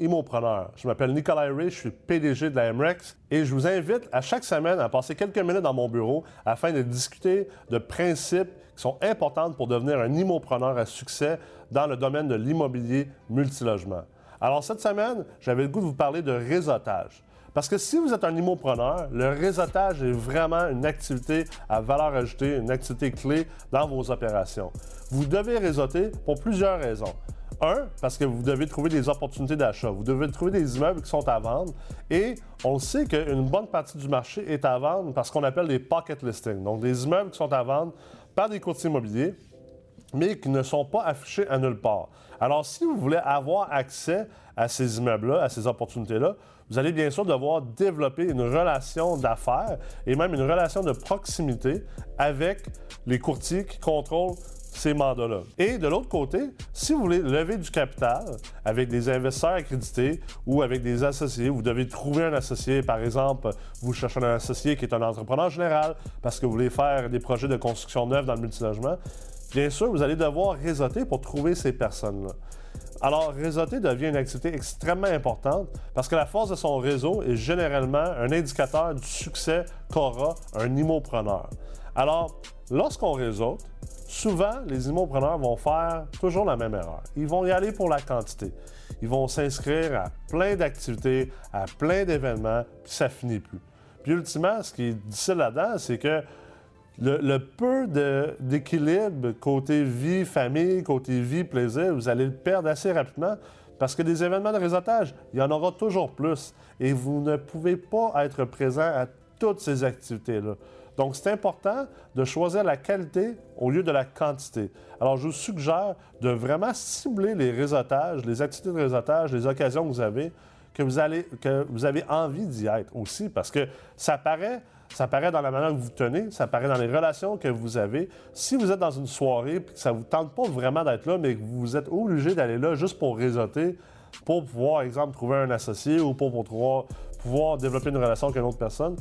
Immopreneur. Je m'appelle Nicolas Ray, je suis PDG de la MREX et je vous invite à chaque semaine à passer quelques minutes dans mon bureau afin de discuter de principes qui sont importants pour devenir un immopreneur à succès dans le domaine de l'immobilier multilogement. Alors cette semaine, j'avais le goût de vous parler de réseautage. Parce que si vous êtes un immopreneur, le réseautage est vraiment une activité à valeur ajoutée, une activité clé dans vos opérations. Vous devez réseauter pour plusieurs raisons. Un, parce que vous devez trouver des opportunités d'achat. Vous devez trouver des immeubles qui sont à vendre. Et on sait qu'une bonne partie du marché est à vendre parce qu'on appelle des pocket listings. Donc, des immeubles qui sont à vendre par des courtiers immobiliers, mais qui ne sont pas affichés à nulle part. Alors, si vous voulez avoir accès à ces immeubles-là, à ces opportunités-là, vous allez bien sûr devoir développer une relation d'affaires et même une relation de proximité avec les courtiers qui contrôlent ces mandats-là. Et de l'autre côté, si vous voulez lever du capital avec des investisseurs accrédités ou avec des associés, vous devez trouver un associé. Par exemple, vous cherchez un associé qui est un entrepreneur général parce que vous voulez faire des projets de construction neuve dans le multilogement. Bien sûr, vous allez devoir réseauter pour trouver ces personnes-là. Alors, réseauter devient une activité extrêmement importante parce que la force de son réseau est généralement un indicateur du succès qu'aura un immopreneur. Alors, lorsqu'on réseaute, souvent, les immopreneurs vont faire toujours la même erreur. Ils vont y aller pour la quantité. Ils vont s'inscrire à plein d'activités, à plein d'événements, puis ça finit plus. Puis ultimement, ce qui est difficile là-dedans, c'est que le, peu d'équilibre côté vie, famille, côté vie, plaisir, vous allez le perdre assez rapidement parce que des événements de réseautage, il y en aura toujours plus et vous ne pouvez pas être présent à toutes ces activités-là. Donc, c'est important de choisir la qualité au lieu de la quantité. Alors, je vous suggère de vraiment cibler les réseautages, les activités de réseautage, les occasions que vous avez, que vous, allez, que vous avez envie d'y être aussi, parce que ça paraît ça paraît dans la manière que vous tenez, ça paraît dans les relations que vous avez. Si vous êtes dans une soirée et que ça ne vous tente pas vraiment d'être là, mais que vous êtes obligé d'aller là juste pour réseauter, pour pouvoir, exemple, trouver un associé ou pour, pouvoir, pouvoir développer une relation avec une autre personne,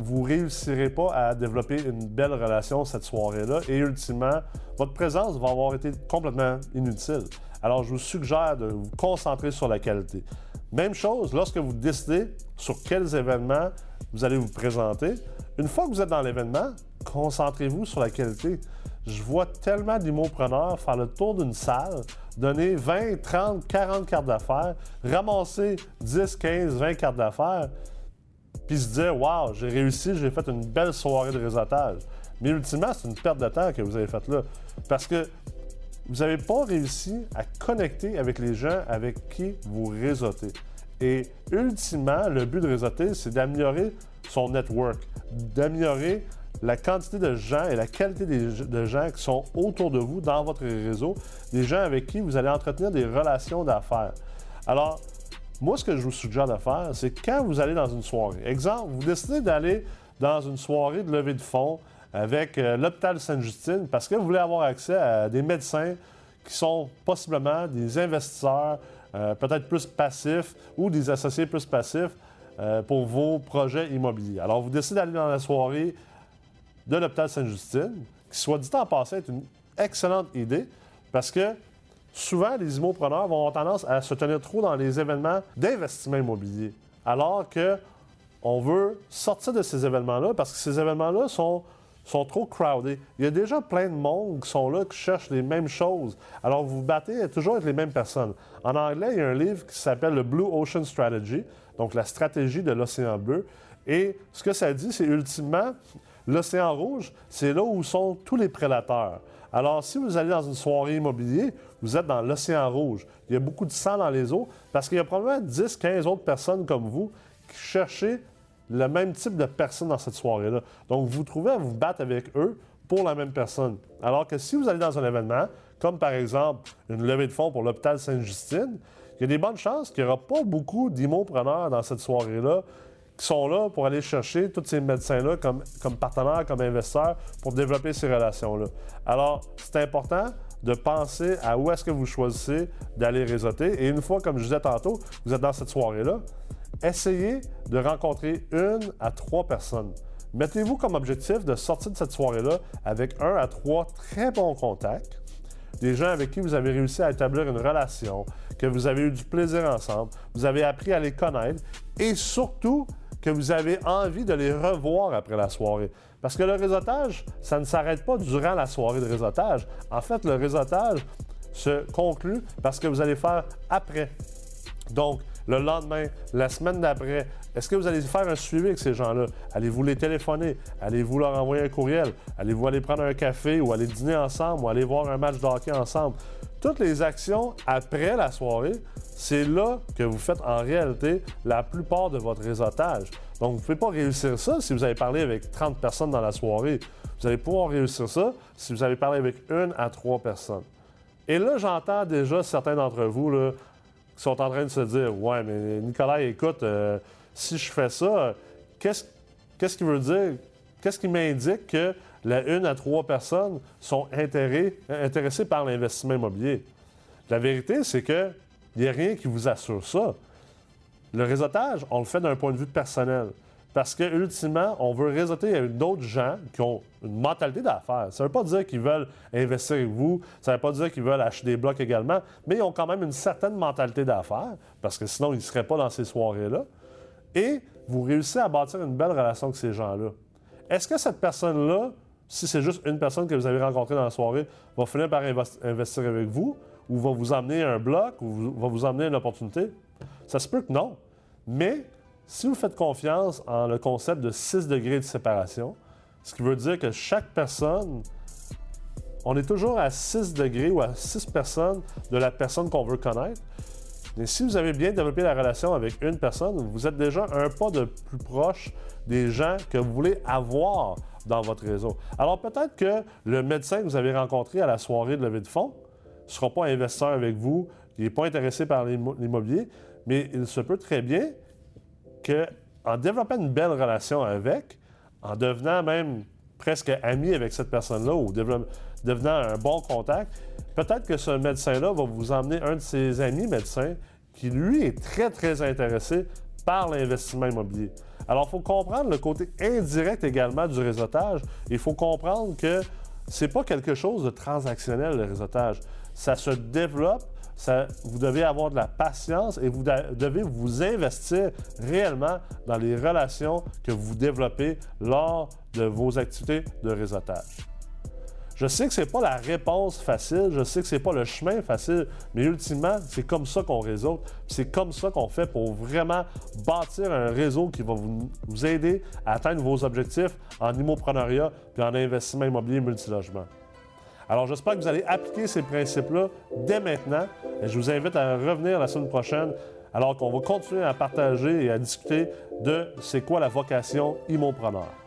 vous réussirez pas à développer une belle relation cette soirée-là et ultimement, votre présence va avoir été complètement inutile. Alors, je vous suggère de vous concentrer sur la qualité. Même chose, lorsque vous décidez sur quels événements vous allez vous présenter. Une fois que vous êtes dans l'événement, concentrez-vous sur la qualité. Je vois tellement d'immopreneurs faire le tour d'une salle, donner 20, 30, 40 cartes d'affaires, ramasser 10, 15, 20 cartes d'affaires, puis se dire Waouh, j'ai réussi, j'ai fait une belle soirée de réseautage. Mais ultimement, c'est une perte de temps que vous avez faite là. Parce que vous n'avez pas réussi à connecter avec les gens avec qui vous réseautez. Et ultimement, le but de réseauter, c'est d'améliorer son network, d'améliorer la quantité de gens et la qualité de gens qui sont autour de vous dans votre réseau, des gens avec qui vous allez entretenir des relations d'affaires. Alors, moi, ce que je vous suggère de faire, c'est quand vous allez dans une soirée, exemple, vous décidez d'aller dans une soirée de levée de fonds avec euh, l'hôpital Sainte-Justine parce que vous voulez avoir accès à des médecins qui sont possiblement des investisseurs, euh, peut-être plus passifs ou des associés plus passifs euh, pour vos projets immobiliers. Alors, vous décidez d'aller dans la soirée de l'hôpital Sainte-Justine, qui, soit dit en passant, est une excellente idée parce que souvent, les immopreneurs vont avoir tendance à se tenir trop dans les événements d'investissement immobilier, alors que on veut sortir de ces événements-là parce que ces événements-là sont sont trop crowded. Il y a déjà plein de monde qui sont là, qui cherchent les mêmes choses. Alors, vous vous battez toujours avec les mêmes personnes. En anglais, il y a un livre qui s'appelle le Blue Ocean Strategy, donc la stratégie de l'océan bleu. Et ce que ça dit, c'est ultimement, l'océan rouge, c'est là où sont tous les prédateurs. Alors, si vous allez dans une soirée immobilière, vous êtes dans l'océan rouge. Il y a beaucoup de sang dans les eaux parce qu'il y a probablement 10, 15 autres personnes comme vous qui cherchent le même type de personne dans cette soirée-là. Donc, vous trouvez à vous battre avec eux pour la même personne. Alors que si vous allez dans un événement, comme par exemple une levée de fonds pour l'hôpital Sainte-Justine, il y a des bonnes chances qu'il n'y aura pas beaucoup d'immopreneurs dans cette soirée-là qui sont là pour aller chercher tous ces médecins-là comme, comme partenaires, comme investisseurs pour développer ces relations-là. Alors, c'est important de penser à où est-ce que vous choisissez d'aller réseauter. Et une fois, comme je disais tantôt, vous êtes dans cette soirée-là, essayez de rencontrer une à trois personnes. Mettez-vous comme objectif de sortir de cette soirée-là avec un à trois très bons contacts. des gens avec qui vous avez réussi à établir une relation, que vous avez eu du plaisir ensemble, vous avez appris à les connaître et surtout que vous avez envie de les revoir après la soirée. Parce que le réseautage, ça ne s'arrête pas durant la soirée de réseautage. En fait, le réseautage se conclut parce que vous allez faire après. Donc, le lendemain, la semaine d'après, est-ce que vous allez faire un suivi avec ces gens-là? Allez-vous les téléphoner? Allez-vous leur envoyer un courriel? Allez-vous aller prendre un café ou aller dîner ensemble ou aller voir un match de hockey ensemble? Toutes les actions après la soirée, c'est là que vous faites en réalité la plupart de votre réseautage. Donc, vous ne pouvez pas réussir ça si vous avez parlé avec 30 personnes dans la soirée. Vous allez pouvoir réussir ça si vous avez parlé avec une à trois personnes. Et là, j'entends déjà certains d'entre vous là, qui sont en train de se dire Ouais, mais Nicolas, écoute, euh, si je fais ça, qu'est-ce qu'est-ce veut dire? Qu'est-ce qui m'indique que la une à trois personnes sont intéressées par l'investissement immobilier? La vérité, c'est que il n'y a rien qui vous assure ça. Le réseautage, on le fait d'un point de vue personnel. Parce que, ultimement, on veut réseauter avec d'autres gens qui ont une mentalité d'affaires. Ça ne veut pas dire qu'ils veulent investir avec vous, ça ne veut pas dire qu'ils veulent acheter des blocs également, mais ils ont quand même une certaine mentalité d'affaires, parce que sinon, ils ne seraient pas dans ces soirées-là. Et vous réussissez à bâtir une belle relation avec ces gens-là. Est-ce que cette personne-là, si c'est juste une personne que vous avez rencontrée dans la soirée, va finir par investir avec vous, ou va vous amener un bloc, ou va vous amener une opportunité? Ça se peut que non. Mais si vous faites confiance en le concept de 6 degrés de séparation, ce qui veut dire que chaque personne, on est toujours à 6 degrés ou à 6 personnes de la personne qu'on veut connaître. Mais si vous avez bien développé la relation avec une personne, vous êtes déjà un pas de plus proche des gens que vous voulez avoir dans votre réseau. Alors peut-être que le médecin que vous avez rencontré à la soirée de levée de fonds ne sera pas investisseur avec vous, il n'est pas intéressé par l'immobilier, mais il se peut très bien qu'en développant une belle relation avec, en devenant même presque ami avec cette personne-là ou devenant un bon contact, peut-être que ce médecin-là va vous emmener un de ses amis médecins qui, lui, est très, très intéressé par l'investissement immobilier. Alors, il faut comprendre le côté indirect également du réseautage. Il faut comprendre que ce n'est pas quelque chose de transactionnel, le réseautage. Ça se développe vous devez avoir de la patience et vous devez vous investir réellement dans les relations que vous développez lors de vos activités de réseautage. Je sais que ce n'est pas la réponse facile, je sais que ce n'est pas le chemin facile, mais ultimement, c'est comme ça qu'on réseaute. C'est comme ça qu'on fait pour vraiment bâtir un réseau qui va vous, aider à atteindre vos objectifs en immoprenariat et en investissement immobilier multilogement. Alors, j'espère que vous allez appliquer ces principes-là dès maintenant. Et je vous invite à revenir la semaine prochaine alors qu'on va continuer à partager et à discuter de c'est quoi la vocation immopreneur.